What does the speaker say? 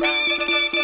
Música